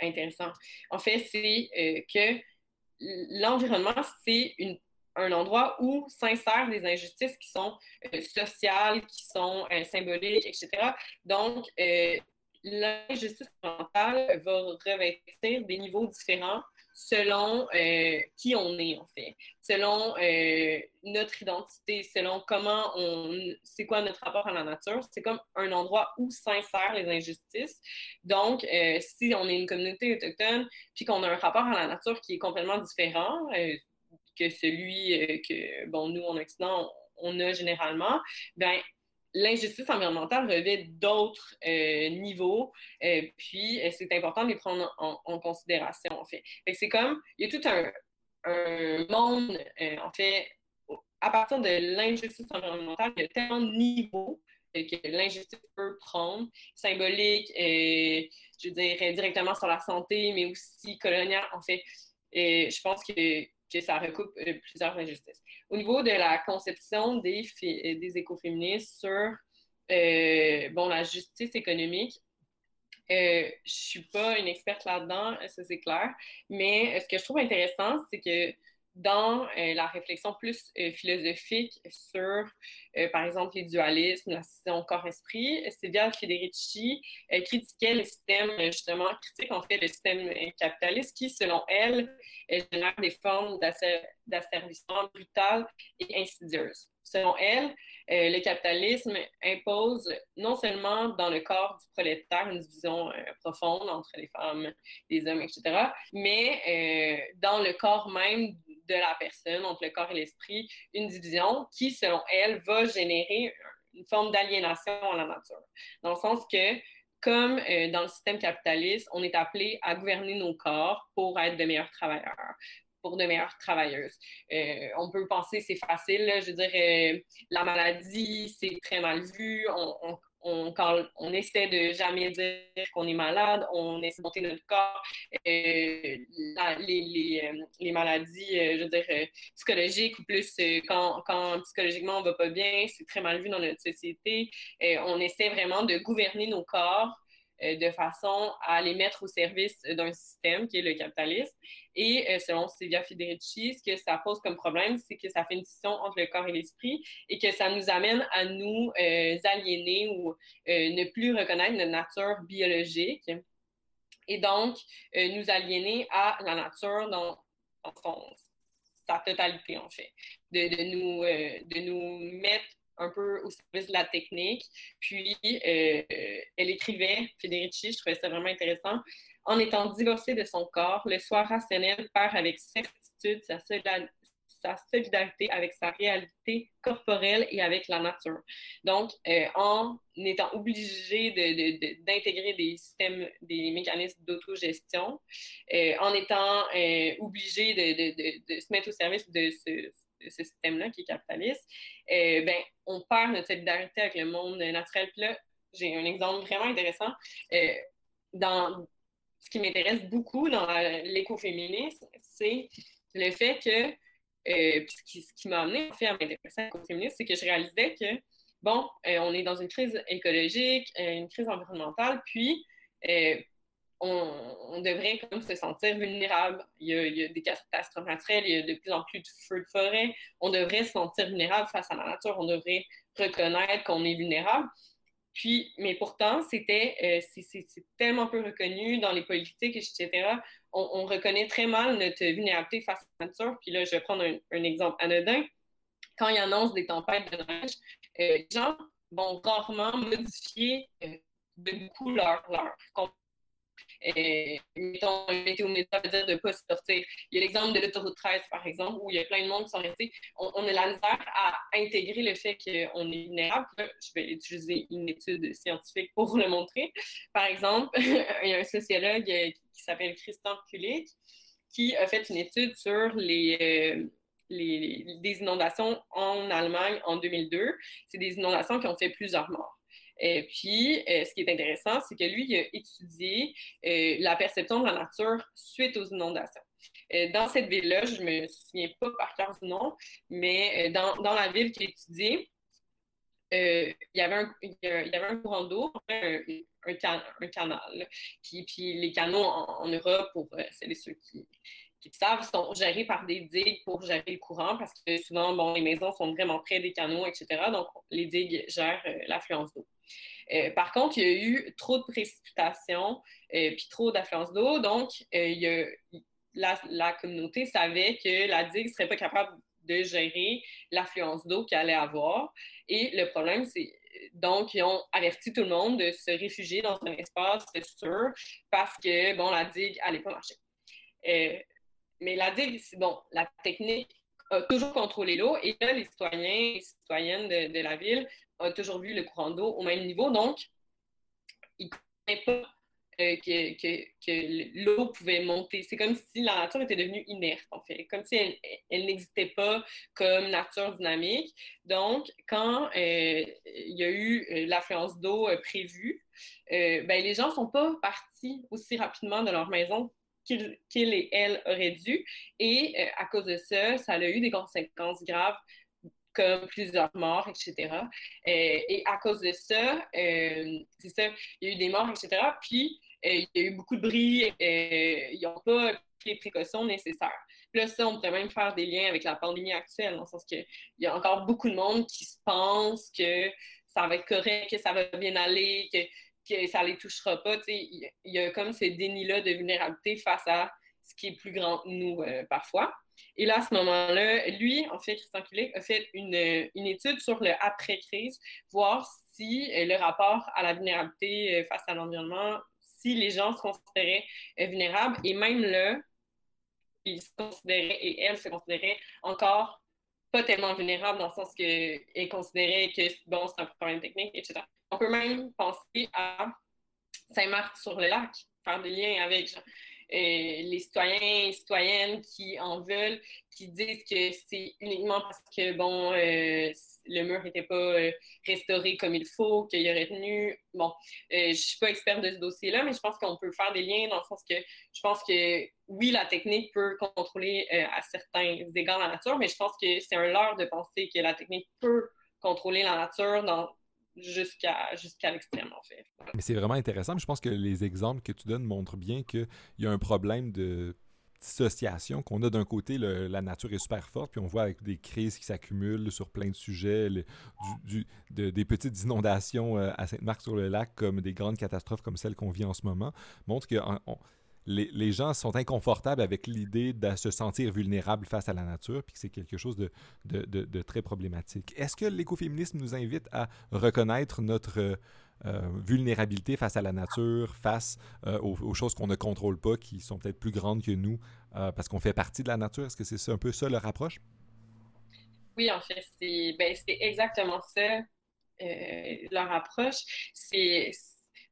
B: intéressant, en fait, c'est que l'environnement, c'est un endroit où s'insèrent des injustices qui sont sociales, qui sont symboliques, etc. Donc, l'injustice mentale va revêtir des niveaux différents selon euh, qui on est, en fait, selon euh, notre identité, selon comment on. C'est quoi notre rapport à la nature. C'est comme un endroit où s'insèrent les injustices. Donc, euh, si on est une communauté autochtone, puis qu'on a un rapport à la nature qui est complètement différent que celui que, bon, nous, en Occident, on a généralement, ben l'injustice environnementale revêt d'autres euh, niveaux, euh, puis euh, c'est important de les prendre en, considération, en fait. c'est comme, il y a tout un, monde, en fait, à partir de l'injustice environnementale, il y a tellement de niveaux que l'injustice peut prendre, symbolique, je dirais directement sur la santé, mais aussi coloniale, en fait. je pense que ça recoupe euh, plusieurs injustices. Au niveau de la conception des, euh, des écoféministes sur euh, bon, la justice économique, je ne suis pas une experte là-dedans, ça c'est clair, mais ce que je trouve intéressant, c'est que dans euh, la réflexion plus euh, philosophique sur, euh, par exemple, les dualismes, la scission corps-esprit, Silvia Federici critiquait le système, justement, critique en fait le système capitaliste qui, selon elle, génère des formes d'asservissement brutal et insidieuses. Selon elle, le capitalisme impose non seulement dans le corps du prolétaire une division profonde entre les femmes, les hommes, etc., mais dans le corps même de la personne, entre le corps et l'esprit, une division qui, selon elle, va générer une forme d'aliénation à la nature. Dans le sens que, comme euh, dans le système capitaliste, on est appelé à gouverner nos corps pour être de meilleurs travailleurs, pour de meilleures travailleuses. Euh, on peut penser c'est facile, je veux dire, euh, la maladie, c'est très mal vu, on, on, quand on essaie de jamais dire qu'on est malade, on essaie de monter notre corps. Euh, les, euh, les, maladies, euh, je veux dire, psychologiques, ou plus quand, quand, psychologiquement on va pas bien, c'est très mal vu dans notre société. on essaie vraiment de gouverner nos corps euh, de façon à les mettre au service d'un système qui est le capitalisme. Et euh, selon Silvia Federici, ce que ça pose comme problème, c'est que ça fait une distinction entre le corps et l'esprit et que ça nous amène à nous euh, aliéner ou ne plus reconnaître notre nature biologique et donc nous aliéner à la nature dans, sa totalité, en fait. De nous, de nous mettre un peu au service de la technique. Puis, euh, elle écrivait, Federici, je trouvais ça vraiment intéressant, en étant divorcée de son corps, le soi rationnel perd avec certitude sa, sa solidarité avec sa réalité corporelle et avec la nature. Donc, euh, en étant obligé d'intégrer de, des systèmes, des mécanismes d'autogestion, euh, en étant obligé de, se mettre au service de ce ce système-là qui est capitaliste, euh, ben, on perd notre solidarité avec le monde naturel. Puis là, j'ai un exemple vraiment intéressant. Euh, dans ce qui m'intéresse beaucoup dans l'écoféminisme, c'est le fait que, euh, ce qui, m'a amené à m'intéresser à l'écoféminisme, c'est que je réalisais que, bon, on est dans une crise écologique, une crise environnementale, puis on, devrait comme se sentir vulnérable. Il y, a, des catastrophes naturelles, il y a de plus en plus de feux de forêt. On devrait se sentir vulnérable face à la nature. On devrait reconnaître qu'on est vulnérable. Puis, mais pourtant, c'était, euh, c'est tellement peu reconnu dans les politiques, etc. On, reconnaît très mal notre vulnérabilité face à la nature. Puis là, je vais prendre un, exemple anodin. Quand il annonce des tempêtes de neige, euh, les gens vont rarement modifier euh, de beaucoup leur, leur et, mettons, météo météo veut dire de ne pas sortir. Il y a l'exemple de l'autoroute 13, par exemple, où il y a plein de monde qui sont restés. On, a la misère à intégrer le fait qu'on est vulnérable. je vais utiliser une étude scientifique pour le montrer. Par exemple, il y a un sociologue qui s'appelle Christian Kulik qui a fait une étude sur les, euh, des inondations en Allemagne en 2002. C'est des inondations qui ont fait plusieurs morts. Et puis, ce qui est intéressant, c'est que lui, il a étudié la perception de la nature suite aux inondations. dans cette ville-là, je ne me souviens pas par cœur du nom, mais dans, dans, la ville qu'il a étudiée, il, y avait un, il y avait un courant d'eau, un, un, canal. Puis, puis, les canaux en, Europe, pour celles et ceux qui, savent, sont gérés par des digues pour gérer le courant parce que souvent, bon, les maisons sont vraiment près des canaux, etc. Donc, les digues gèrent l'affluence d'eau. Euh, par contre, il y a eu trop de précipitations euh, puis trop d'affluence d'eau. Donc, euh, la, communauté savait que la digue ne serait pas capable de gérer l'affluence d'eau qu'elle allait avoir. Et le problème, c'est donc, ils ont averti tout le monde de se réfugier dans un espace sûr parce que, bon, la digue n'allait pas marcher. Mais la digue, bon, la technique a toujours contrôlé l'eau et là, les citoyens et citoyennes de, la ville ont toujours vu le courant d'eau au même niveau. Donc, ils ne connaissaient pas euh, que, l'eau pouvait monter. C'est comme si la nature était devenue inerte, en fait, comme si elle, n'existait pas comme nature dynamique. Donc, quand euh, il y a eu euh, l'affluence d'eau prévue, ben, les gens ne sont pas partis aussi rapidement de leur maison qu'il et elle auraient dû. Et euh, à cause de ça, ça a eu des conséquences graves comme plusieurs morts, etc. Euh, et à cause de ça, euh, c'est ça, il y a eu des morts, etc. Puis, il y a eu beaucoup de bris, ils n'ont pas pris les précautions nécessaires. Puis ça, on pourrait même faire des liens avec la pandémie actuelle, dans le sens qu'il y a encore beaucoup de monde qui se pense que ça va être correct, que ça va bien aller, que que ça les touchera pas. Il y, a comme ces dénis-là de vulnérabilité face à ce qui est plus grand que nous euh, parfois. Et là, à ce moment-là, lui, en fait, Christian Kulik a fait une, une étude sur le après-crise, voir si euh, le rapport à la vulnérabilité euh, face à l'environnement, si les gens se considéraient vulnérables. Et même là, ils se considéraient, et elle se considérait encore pas tellement vulnérable dans le sens qu'elle considérait que bon, c'est un problème technique, etc. On peut même penser à Saint-Marc-sur-le-Lac, faire des liens avec les citoyens et citoyennes qui en veulent, qui disent que c'est uniquement parce que, bon, euh, le mur n'était pas euh, restauré comme il faut, qu'il y aurait tenu. Bon, je ne suis pas experte de ce dossier-là, mais je pense qu'on peut faire des liens dans le sens que je pense que, oui, la technique peut contrôler à certains égards la nature, mais je pense que c'est un leurre de penser que la technique peut contrôler la nature dans jusqu'à jusqu'à l'extrême, en fait.
A: Mais c'est vraiment intéressant. Je pense que les exemples que tu donnes montrent bien qu'il y a un problème de dissociation qu'on a d'un côté, la nature est super forte, puis on voit avec des crises qui s'accumulent sur plein de sujets, des petites inondations euh, à Sainte-Marc-sur-le-Lac comme des grandes catastrophes comme celles qu'on vit en ce moment, montrent que les, gens sont inconfortables avec l'idée de se sentir vulnérables face à la nature, puis que c'est quelque chose de, de, très problématique. Est-ce que l'écoféminisme nous invite à reconnaître notre euh, vulnérabilité face à la nature, face euh, aux, choses qu'on ne contrôle pas, qui sont peut-être plus grandes que nous, euh, parce qu'on fait partie de la nature? Est-ce que c'est un peu ça leur approche?
B: Oui, en fait, c'est ben, exactement ça leur approche. C'est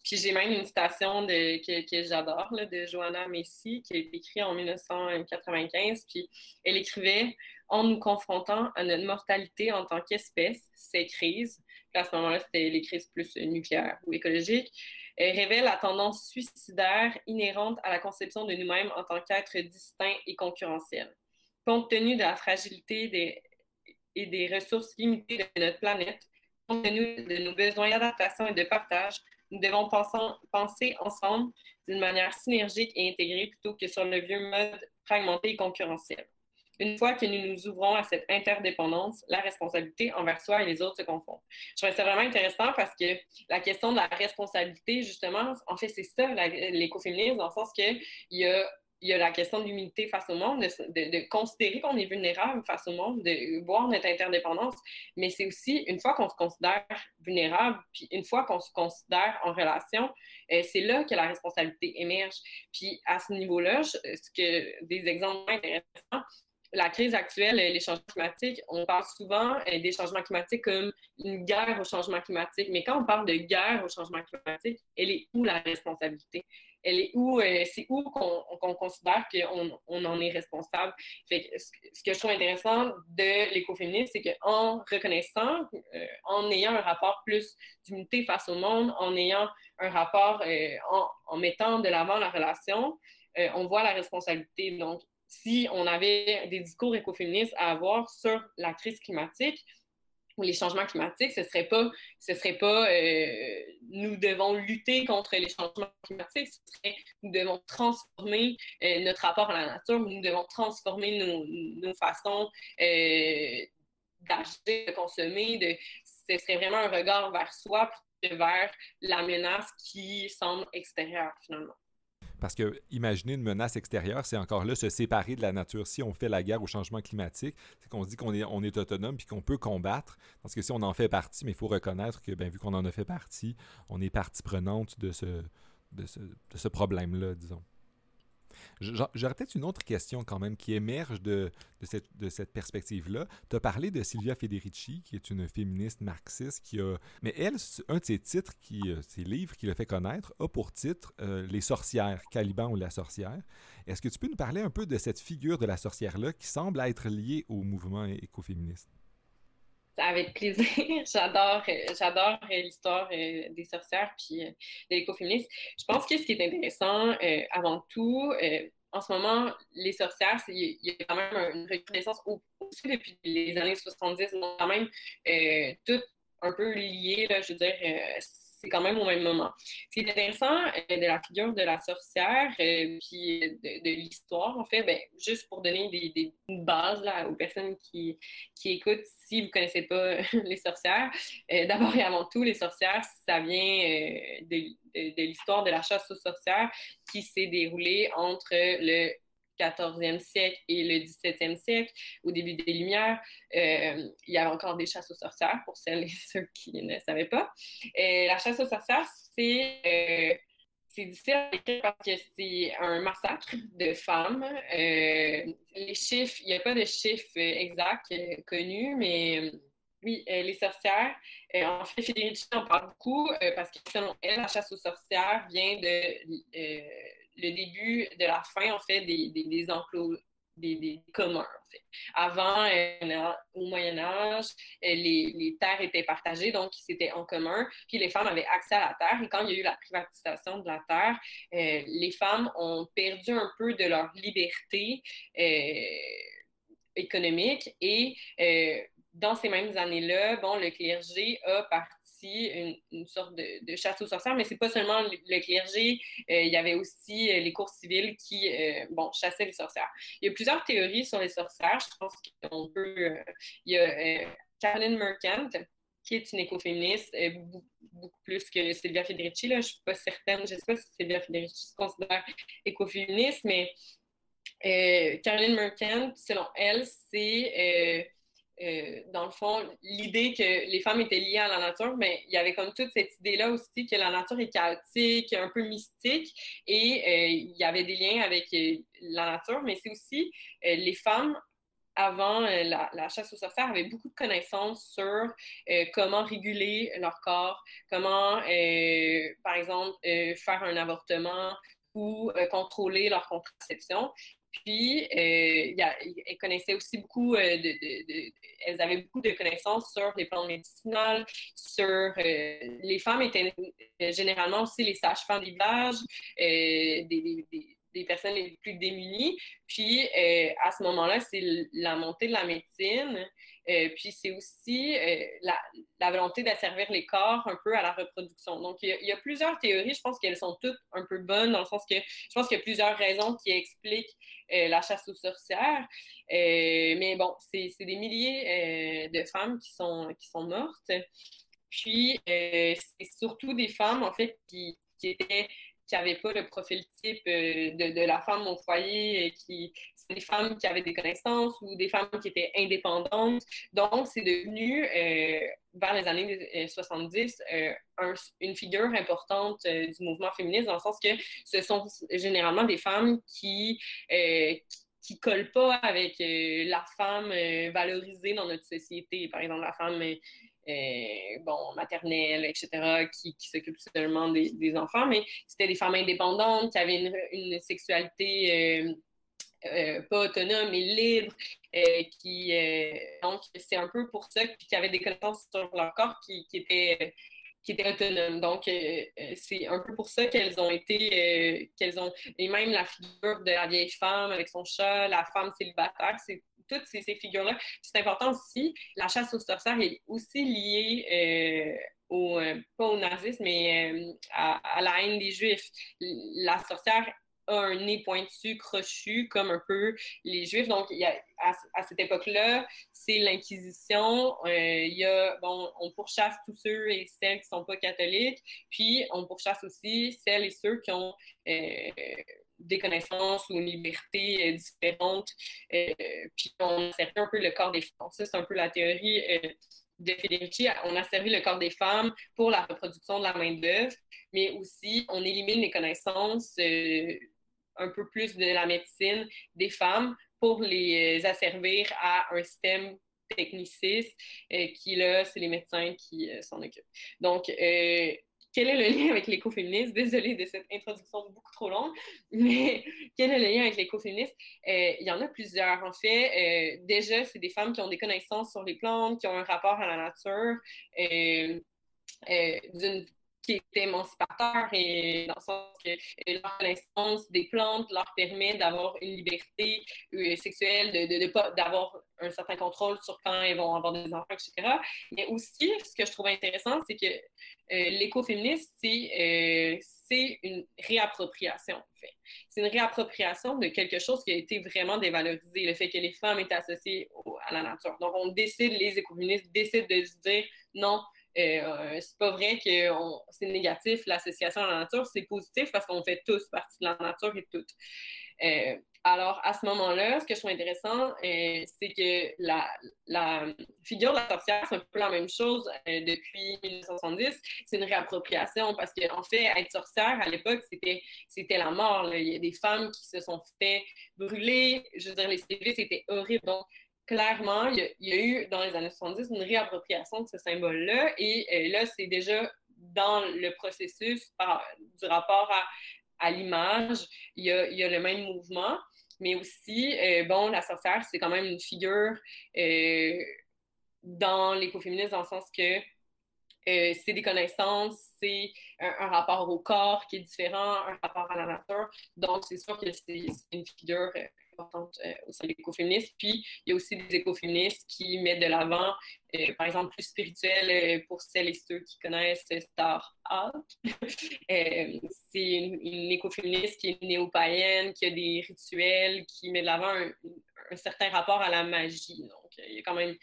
B: puis j'ai même une citation que, j'adore de Joanna Messi qui a été écrite en 1995. Puis elle écrivait En nous confrontant à notre mortalité en tant qu'espèce, ces crises, à ce moment-là, c'était les crises plus nucléaires ou écologiques, elle révèle la tendance suicidaire inhérente à la conception de nous-mêmes en tant qu'êtres distincts et concurrentiels. Compte tenu de la fragilité des, et des ressources limitées de notre planète, compte tenu de nos besoins d'adaptation et de partage, nous devons penser, ensemble d'une manière synergique et intégrée plutôt que sur le vieux mode fragmenté et concurrentiel. Une fois que nous nous ouvrons à cette interdépendance, la responsabilité envers soi et les autres se confond. Je trouve ça vraiment intéressant parce que la question de la responsabilité, justement, en fait, c'est ça l'écoféminisme, dans le sens qu'il y a il y a la question de l'humilité face au monde, de, considérer qu'on est vulnérable face au monde, de voir notre interdépendance. Mais c'est aussi, une fois qu'on se considère vulnérable, puis une fois qu'on se considère en relation, euh, c'est là que la responsabilité émerge. Puis à ce niveau-là, ce que des exemples intéressants, la crise actuelle, les changements climatiques, on parle souvent des changements climatiques comme une guerre au changement climatique. Mais quand on parle de guerre au changement climatique, elle est où la responsabilité? Elle est où, c'est où qu'on considère qu'on on en est responsable? Ce que je trouve intéressant de l'écoféminisme, c'est qu'en reconnaissant, en ayant un rapport plus d'unité face au monde, en ayant un rapport, en, en mettant de l'avant la relation, on voit la responsabilité. Donc, si on avait des discours écoféministes à avoir sur la crise climatique ou les changements climatiques, ce serait pas, ce serait pas euh, nous devons lutter contre les changements climatiques, ce serait nous devons transformer euh, notre rapport à la nature, nous devons transformer nos, façons euh, d'acheter, de consommer, de, ce serait vraiment un regard vers soi plutôt que vers la menace qui semble extérieure finalement.
A: Parce que imaginer une menace extérieure, c'est encore là se séparer de la nature. Si on fait la guerre au changement climatique, c'est qu'on dit qu'on est, on est autonome puis qu'on peut combattre. Parce que si on en fait partie, mais il faut reconnaître que, ben, vu qu'on en a fait partie, on est partie prenante de ce problème-là, disons. J'aurais peut-être une autre question quand même qui émerge de, de cette, perspective-là. Tu as parlé de Silvia Federici, qui est une féministe marxiste qui a... Mais elle, un de ses titres, qui, euh, ses livres qui l'a fait connaître, a pour titre euh, Les sorcières, Caliban ou la sorcière. Est-ce que tu peux nous parler un peu de cette figure de la sorcière-là qui semble être liée au mouvement écoféministe?
B: Avec plaisir. j'adore, j'adore l'histoire euh, des sorcières puis euh, de l'écoféminisme. Je pense que ce qui est intéressant, euh, avant tout, en ce moment, les sorcières, il y a quand même une reconnaissance aussi depuis les années 70, quand même tout un peu lié, là, je veux dire, c'est quand même au même moment. Ce qui est intéressant euh, de la figure de la sorcière, euh, puis de, l'histoire, en fait, ben, juste pour donner des, des bases là, aux personnes qui, qui écoutent, si vous ne connaissez pas les sorcières, euh, d'abord et avant tout, les sorcières, ça vient de, de l'histoire de la chasse aux sorcières qui s'est déroulée entre le 14e siècle et le 17e siècle, au début des Lumières, euh, il y avait encore des chasses aux sorcières, pour celles et ceux qui ne savaient pas. Et la chasse aux sorcières, c'est euh, difficile à écrire parce que c'est un massacre de femmes. Euh, les chiffres, il n'y a pas de chiffres exacts connus, mais oui, les sorcières. en fait, Federici en parle beaucoup parce que selon elle, la chasse aux sorcières vient de le début de la fin, en fait, des, des, enclos des, communs. Avant, euh, au Moyen Âge, euh, les, les, terres étaient partagées, donc c'était en commun, puis les femmes avaient accès à la terre. Et quand il y a eu la privatisation de la terre, euh, les femmes ont perdu un peu de leur liberté économique et dans ces mêmes années-là, bon, le clergé a parti une, sorte de, chasse aux sorcières, mais c'est pas seulement le, clergé, euh, il y avait aussi euh, les cours civils qui, euh, bon, chassaient les sorcières. Il y a plusieurs théories sur les sorcières. Je pense qu'on peut... il y a Caroline Merkant, qui est une écoféministe, beaucoup, plus que Sylvia Federici. Là. Je suis pas certaine, je ne sais pas si Sylvia Federici se considère écoféministe, mais Caroline Merkant, selon elle, c'est euh, dans le fond, l'idée que les femmes étaient liées à la nature, mais il y avait comme toute cette idée-là aussi que la nature est chaotique, un peu mystique, et euh, il y avait des liens avec euh, la nature, mais c'est aussi les femmes avant la, chasse aux sorcières avaient beaucoup de connaissances sur comment réguler leur corps, comment, par exemple, faire un avortement ou contrôler leur contraception. Puis, euh, elles connaissaient aussi beaucoup, euh, de, elles avaient beaucoup de connaissances sur les plans médicinales, sur euh, les femmes étaient généralement aussi les sages-femmes des villages, des, personnes les plus démunies. Puis, à ce moment-là, c'est la montée de la médecine euh, puis c'est aussi euh, la, volonté d'asservir les corps un peu à la reproduction. Donc, il y, a, plusieurs théories. Je pense qu'elles sont toutes un peu bonnes dans le sens que je pense qu'il y a plusieurs raisons qui expliquent euh, la chasse aux sorcières. mais bon, c'est des milliers de femmes qui sont, qui sont mortes. Puis, c'est surtout des femmes, en fait, qui étaient qui n'avaient pas le profil type euh, de, de, la femme au foyer, euh, qui c'était des femmes qui avaient des connaissances ou des femmes qui étaient indépendantes. Donc, c'est devenu, euh, vers les années 70, une figure importante du mouvement féministe, dans le sens que ce sont généralement des femmes qui, qui colle pas avec la femme valorisée dans notre société. Par exemple, la femme bon, maternelle, etc., qui, qui s'occupe seulement des, enfants, mais c'était des femmes indépendantes qui avaient une, sexualité euh, pas autonome, mais libre, euh, qui, euh, donc, c'est un peu pour ça, puis qui avaient des connaissances sur leur corps qui, qui étaient qui étaient autonomes. Donc, c'est un peu pour ça qu'elles ont été, qu'elles ont, et même la figure de la vieille femme avec son chat, la femme célibataire, c'est toutes ces, ces figures-là. C'est important aussi, la chasse aux sorcières est aussi liée au, pas au nazisme, mais à, à, la haine des Juifs. La sorcière un nez pointu, crochu, comme un peu les Juifs. Donc, y a, à, cette époque-là, c'est l'Inquisition. Euh, il y bon, on pourchasse tous ceux et celles qui ne sont pas catholiques, puis on pourchasse aussi celles et ceux qui ont euh, des connaissances ou une liberté euh, différente. puis on a un peu le corps des femmes. Ça, c'est un peu la théorie de Federici, on a servi le corps des femmes pour la reproduction de la main-d'œuvre, mais aussi on élimine les connaissances un peu plus de la médecine des femmes pour les asservir à un système techniciste euh, qui, là, c'est les médecins qui euh, s'en occupent. Donc, euh, quel est le lien avec l'écoféminisme? Désolée de cette introduction beaucoup trop longue, mais quel est le lien avec l'écoféminisme? il y en a plusieurs, en fait. déjà, c'est des femmes qui ont des connaissances sur les plantes, qui ont un rapport à la nature, d'une qui est émancipateur et dans le sens que leur connaissance des plantes leur permet d'avoir une liberté euh, sexuelle, de, de, d'avoir un certain contrôle sur quand elles vont avoir des enfants, etc. Mais aussi, ce que je trouve intéressant, c'est que euh, l'écoféminisme, c'est, euh, une réappropriation. C'est une réappropriation de quelque chose qui a été vraiment dévalorisé, le fait que les femmes étaient associées à la nature. Donc, on décide, les écoféministes décident de se dire non, euh, c'est pas vrai que c'est négatif l'association à la nature, c'est positif parce qu'on fait tous partie de la nature et toutes. Euh, alors, à ce moment-là, ce que je trouve intéressant, euh, c'est que la, figure de la sorcière, c'est un peu la même chose depuis 1970. C'est une réappropriation parce qu'en en fait, être sorcière, à l'époque, c'était, la mort. Il y a des femmes qui se sont fait brûler. Je veux dire, les CV, c'était horrible. Donc, clairement, il y, a, eu dans les années 70 une réappropriation de ce symbole-là. Et euh, là, c'est déjà dans le processus du rapport à, l'image, il y, a, le même mouvement. Mais aussi, euh, bon, la sorcière, c'est quand même une figure euh, dans l'écoféminisme dans le sens que c'est des connaissances, c'est un, rapport au corps qui est différent, un rapport à la nature. Donc, c'est sûr que c'est une figure importante euh, au sein des écoféministes. Puis, il y a aussi des écoféministes qui mettent de l'avant, euh, par exemple, plus spirituel euh, pour celles et ceux qui connaissent Star Art. c'est une, écoféministe qui est néo-païenne, qui a des rituels, qui met de l'avant un, certain rapport à la magie. Donc, il y a quand même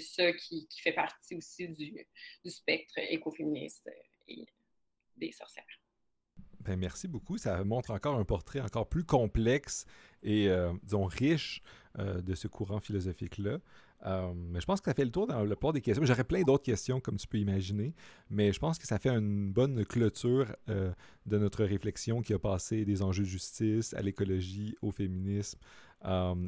B: ça qui, qui, fait partie aussi du, du spectre écoféministe et des sorcières.
A: Ben, merci beaucoup. Ça montre encore un portrait encore plus complexe et, euh, disons, riche euh, de ce courant philosophique-là. Euh, mais je pense que ça fait le tour dans le plupart des questions. J'aurais plein d'autres questions, comme tu peux imaginer, mais je pense que ça fait une bonne clôture de notre réflexion qui a passé des enjeux de justice à l'écologie, au féminisme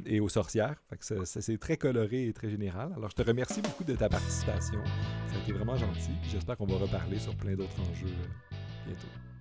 A: et aux sorcières. ça c'est très coloré et très général. Alors, je te remercie beaucoup de ta participation. Ça a été vraiment gentil. J'espère qu'on va reparler sur plein d'autres enjeux bientôt.